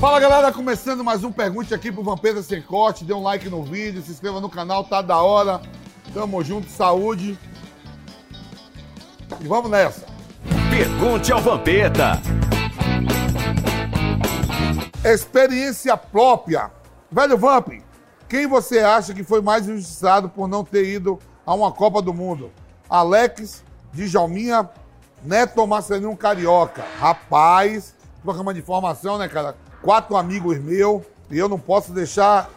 Fala galera, começando mais um Pergunte aqui pro Vampeta Sem Corte. Dê um like no vídeo, se inscreva no canal, tá da hora. Tamo junto, saúde. E vamos nessa. Pergunte ao Vampeta. Experiência própria. Velho Vamp, quem você acha que foi mais injustiçado por não ter ido a uma Copa do Mundo? Alex, Djalminha, Neto Marcelinho Carioca? Rapaz, programa de informação, né, cara? Quatro amigos meus e eu não posso deixar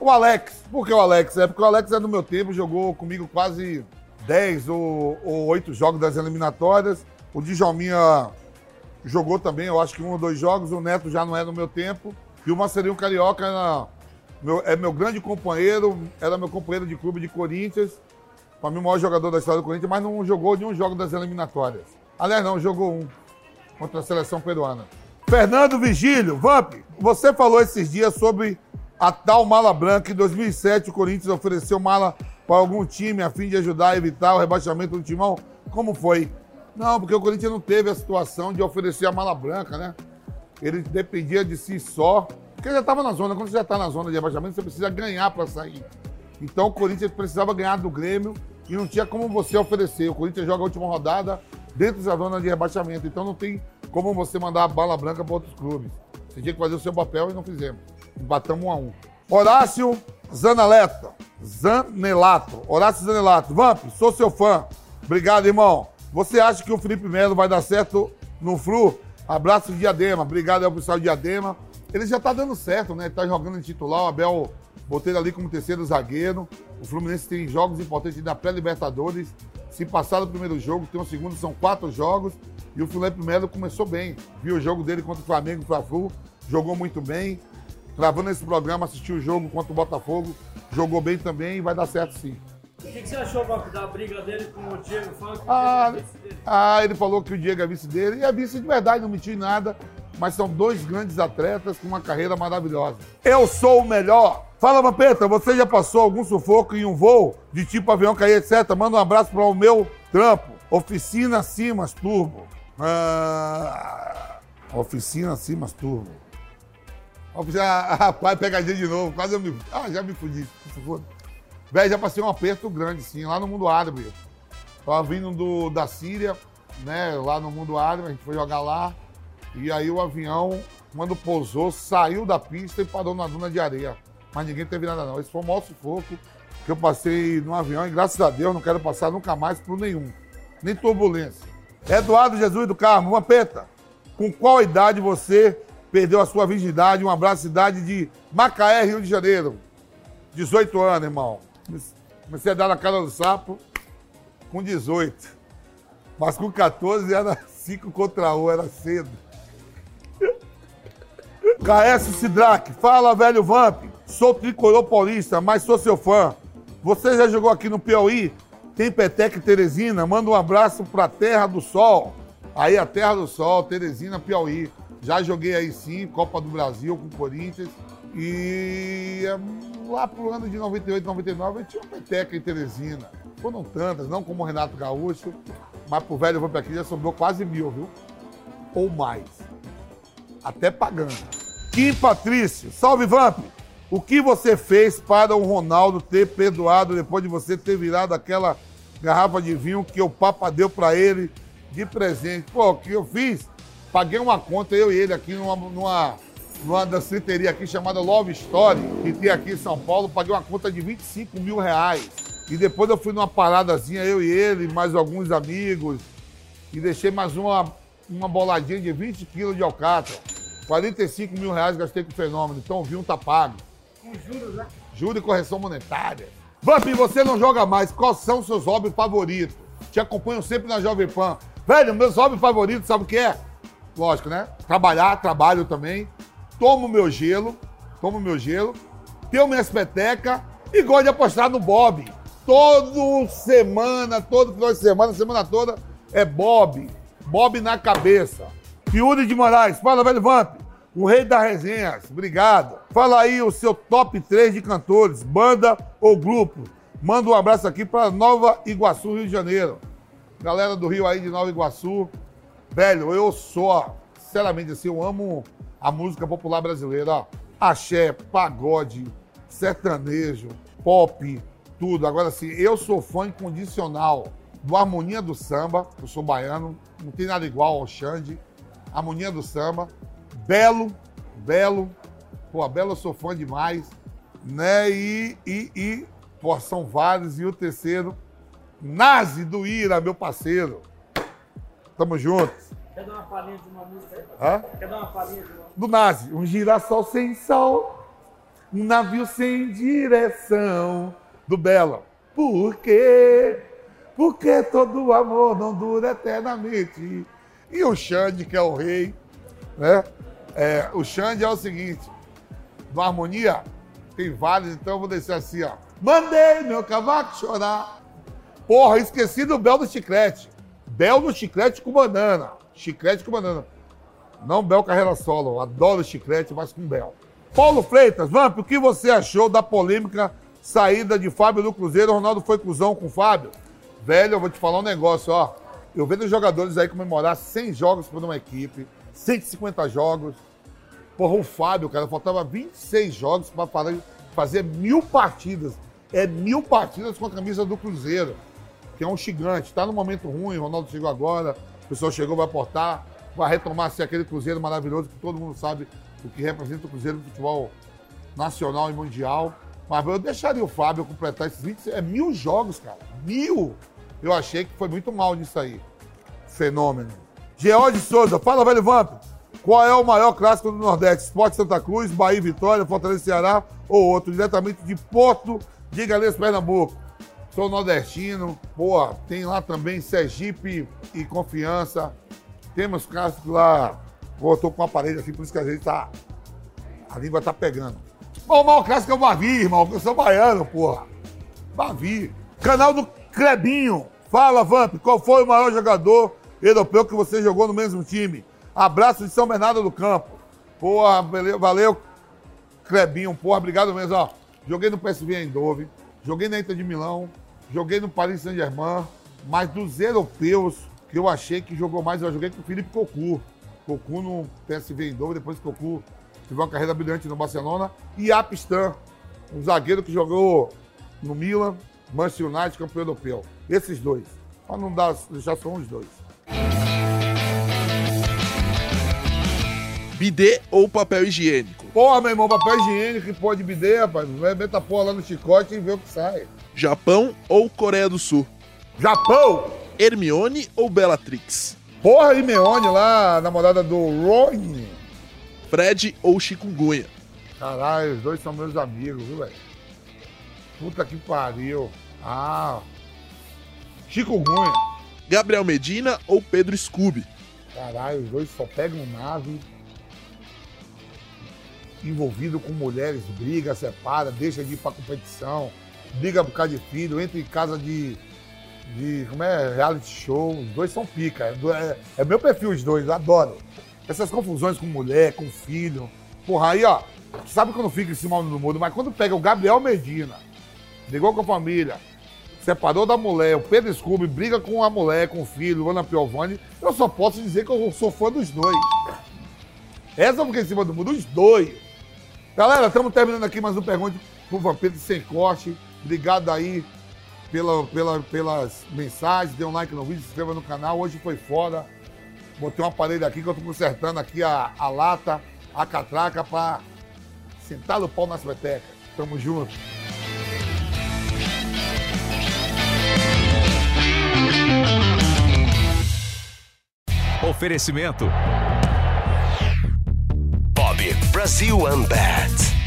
o Alex. Por que o Alex? É porque o Alex é do meu tempo, jogou comigo quase 10 ou, ou 8 jogos das eliminatórias. O Djalminha jogou também, eu acho que um ou dois jogos. O Neto já não é no meu tempo. E o Marcelinho Carioca era meu- é meu grande companheiro, era meu companheiro de clube de Corinthians. Para mim, o maior jogador da história do Corinthians, mas não jogou nenhum jogo das eliminatórias. Aliás, não, jogou um contra a seleção peruana. Fernando Vigílio, Vamp, você falou esses dias sobre a tal mala branca. Em 2007, o Corinthians ofereceu mala para algum time a fim de ajudar a evitar o rebaixamento do timão. Como foi? Não, porque o Corinthians não teve a situação de oferecer a mala branca, né? Ele dependia de si só. Porque já estava na zona. Quando você já está na zona de rebaixamento, você precisa ganhar para sair. Então o Corinthians precisava ganhar do Grêmio e não tinha como você oferecer. O Corinthians joga a última rodada dentro da zona de rebaixamento. Então não tem como você mandar a bala branca para outros clubes. Você tinha que fazer o seu papel e não fizemos. Empatamos um a um. Horácio Zanaleto. Zanelato. Horácio Zanelato. Vamp, sou seu fã. Obrigado, irmão. Você acha que o Felipe Melo vai dar certo no Flu? Abraço, Diadema. Obrigado ao pessoal de Diadema. Ele já tá dando certo, né? Ele tá jogando de titular. O Abel botei ali como terceiro zagueiro. O Fluminense tem jogos importantes na pré-Libertadores. Se passar do primeiro jogo, tem o segundo, são quatro jogos. E o Felipe Melo começou bem. Viu o jogo dele contra o Flamengo, o Flu, jogou muito bem. Gravando esse programa, assistiu o jogo contra o Botafogo, jogou bem também e vai dar certo sim. O que, que você achou Bob, da briga dele com o Diego Funk? Ah, ah, ele falou que o Diego é vice dele. E é vice de verdade, não mentiu em nada. Mas são dois grandes atletas com uma carreira maravilhosa. Eu sou o melhor. Fala, Vampeta, você já passou algum sufoco em um voo de tipo avião cair, etc? Manda um abraço para o meu trampo. Oficina Simas Turbo. Ah, oficina Simas Turbo. Oficina, ah, rapaz, pegadinha de novo. Quase eu me. Ah, já me fudi. Velho, já passei um aperto grande, sim, lá no mundo árabe. Tava vindo do, da Síria, né? Lá no mundo árabe, a gente foi jogar lá. E aí o avião, quando pousou, saiu da pista e parou na duna de areia. Mas ninguém teve nada, não. Esse foi o maior sufoco que eu passei no avião e graças a Deus não quero passar nunca mais por nenhum. Nem turbulência. Eduardo Jesus do Carmo, uma peta. Com qual idade você perdeu a sua virgindade? Um abraço, cidade de Macaé, Rio de Janeiro. 18 anos, irmão. Comecei a dar na cara do sapo com 18. Mas com 14 era 5 contra 1, era cedo. KS Sidraque, fala velho Vamp. Sou tricolor paulista, mas sou seu fã. Você já jogou aqui no Piauí? Tem Petec Teresina? Manda um abraço pra Terra do Sol. Aí a Terra do Sol, Teresina, Piauí. Já joguei aí sim, Copa do Brasil com o Corinthians. E hum, lá pro ano de 98, 99, eu tinha uma peteca em Teresina. Foram tantas, não como o Renato Gaúcho, mas pro velho Vamp aqui já sobrou quase mil, viu? Ou mais. Até pagando. Kim Patrício, salve Vamp! O que você fez para o Ronaldo ter perdoado depois de você ter virado aquela garrafa de vinho que o Papa deu para ele de presente? Pô, o que eu fiz? Paguei uma conta, eu e ele, aqui numa, numa, numa danceteria aqui chamada Love Story, que tem aqui em São Paulo. Paguei uma conta de 25 mil reais. E depois eu fui numa paradazinha, eu e ele, mais alguns amigos, e deixei mais uma, uma boladinha de 20 quilos de alcatra. 45 mil reais gastei com o fenômeno. Então o vinho tá pago. Com juros, né? Juro e correção monetária. Vamp, você não joga mais. Quais são seus hobbies favoritos? Te acompanho sempre na Jovem Pan. Velho, meus hobbies favoritos, sabe o que é? Lógico, né? Trabalhar, trabalho também. Tomo meu gelo, tomo meu gelo. Tenho minhas petecas e gosto de apostar no Bob. Todo semana, todo final de semana, semana toda, é Bob. Bob na cabeça. Yuri de Moraes, fala, velho Vamp. O rei da resenhas, obrigado. Fala aí o seu top 3 de cantores, banda ou grupo. Manda um abraço aqui para Nova Iguaçu, Rio de Janeiro. Galera do Rio aí de Nova Iguaçu. Velho, eu sou, sinceramente assim, eu amo a música popular brasileira. Ó. Axé, pagode, sertanejo, pop, tudo. Agora, assim, eu sou fã incondicional do Harmonia do Samba. Eu sou baiano, não tem nada igual ao Xande. Harmonia do Samba. Belo, Belo. Pô, Belo eu sou fã demais. Né? E, e, e pô, são vários. E o terceiro, Nazi do Ira, meu parceiro. Tamo juntos. Quer dar uma palhinha de uma música aí? Hã? Quer dar uma palhinha de uma do Nazi. Um girassol sem sol, um navio sem direção. Do Bela. Por quê? Porque todo amor não dura eternamente. E o Xande, que é o rei, né? É, o Xande é o seguinte: no Harmonia tem vários, então eu vou descer assim, ó. Mandei meu cavaco chorar. Porra, esqueci do Bel do Chiclete. Bel do Chiclete com banana. Chiclete com banana. Não Bel carreira solo. Adoro chiclete, mas com Bel. Paulo Freitas, Vamp, o que você achou da polêmica saída de Fábio do Cruzeiro? O Ronaldo foi cuzão com o Fábio? Velho, eu vou te falar um negócio, ó. Eu vejo jogadores aí comemorar 100 jogos por uma equipe, 150 jogos. Porra, o Fábio, cara, faltava 26 jogos para fazer mil partidas. É mil partidas com a camisa do Cruzeiro, que é um gigante. Tá no momento ruim, o Ronaldo chegou agora, o pessoal chegou, vai aportar, vai retomar ser aquele Cruzeiro maravilhoso que todo mundo sabe o que representa o Cruzeiro no futebol nacional e mundial. Mas eu deixaria o Fábio completar esses 20. É mil jogos, cara. Mil! Eu achei que foi muito mal nisso aí. Fenômeno. George Souza, fala, velho Vamp. Qual é o maior clássico do Nordeste? Esporte Santa Cruz, Bahia Vitória, Fortaleza Ceará ou outro? Diretamente de Porto de Galês, Pernambuco. Sou nordestino, pô, tem lá também Sergipe e Confiança. Temos clássicos lá. Pô, tô com o aparelho assim, por isso que a gente tá. A língua tá pegando. Bom, o maior clássico é o Bavi, irmão, eu sou baiano, porra. Bavi. Canal do Clebinho. Fala, Vamp, qual foi o maior jogador europeu que você jogou no mesmo time? Abraço de São Bernardo do Campo. Porra, valeu, valeu Clebinho, porra, obrigado mesmo, ó. Joguei no PSV Eindhoven, joguei na Inter de Milão, joguei no Paris Saint-Germain, mas dos europeus que eu achei que jogou mais, eu joguei com o Felipe Cocu. Cocu no PSV Eindhoven, depois Cocu teve uma carreira brilhante no Barcelona. E Apistan, um zagueiro que jogou no Milan, Manchester United, campeão europeu. Esses dois. Pra não dar, deixar só uns dois. Bidê ou papel higiênico? Porra, meu irmão, papel higiênico que pode bidê, rapaz. Vai meter a porra lá no chicote e ver o que sai. Japão ou Coreia do Sul? Japão! Hermione ou Bellatrix? Porra, Imeone lá, namorada do Ron. Fred ou Chikungunya? Caralho, os dois são meus amigos, viu, velho? Puta que pariu. Ah. Chikungunya. Gabriel Medina ou Pedro Scooby? Caralho, os dois só pegam nave. Envolvido com mulheres, briga, separa, deixa de ir pra competição, briga por causa de filho, entra em casa de. de como é? Reality show. Os dois são pica. É, é, é meu perfil, os dois, eu adoro. Essas confusões com mulher, com filho. Porra, aí, ó. Sabe quando fica em cima do mundo, mas quando pega o Gabriel Medina, brigou com a família, separou da mulher, o Pedro Scooby briga com a mulher, com o filho, o Ana Piovani, eu só posso dizer que eu sou fã dos dois. Essa fica em cima do muro, os dois. Galera, estamos terminando aqui mais um Pergunte pro Vampiro Sem Corte. Obrigado aí pela, pela, pelas mensagens, dê um like no vídeo, se inscreva no canal. Hoje foi foda. Botei um aparelho aqui que eu tô consertando aqui a, a lata, a catraca pra sentar o pau nas petecas. Tamo junto. Oferecimento Brasil Unbat.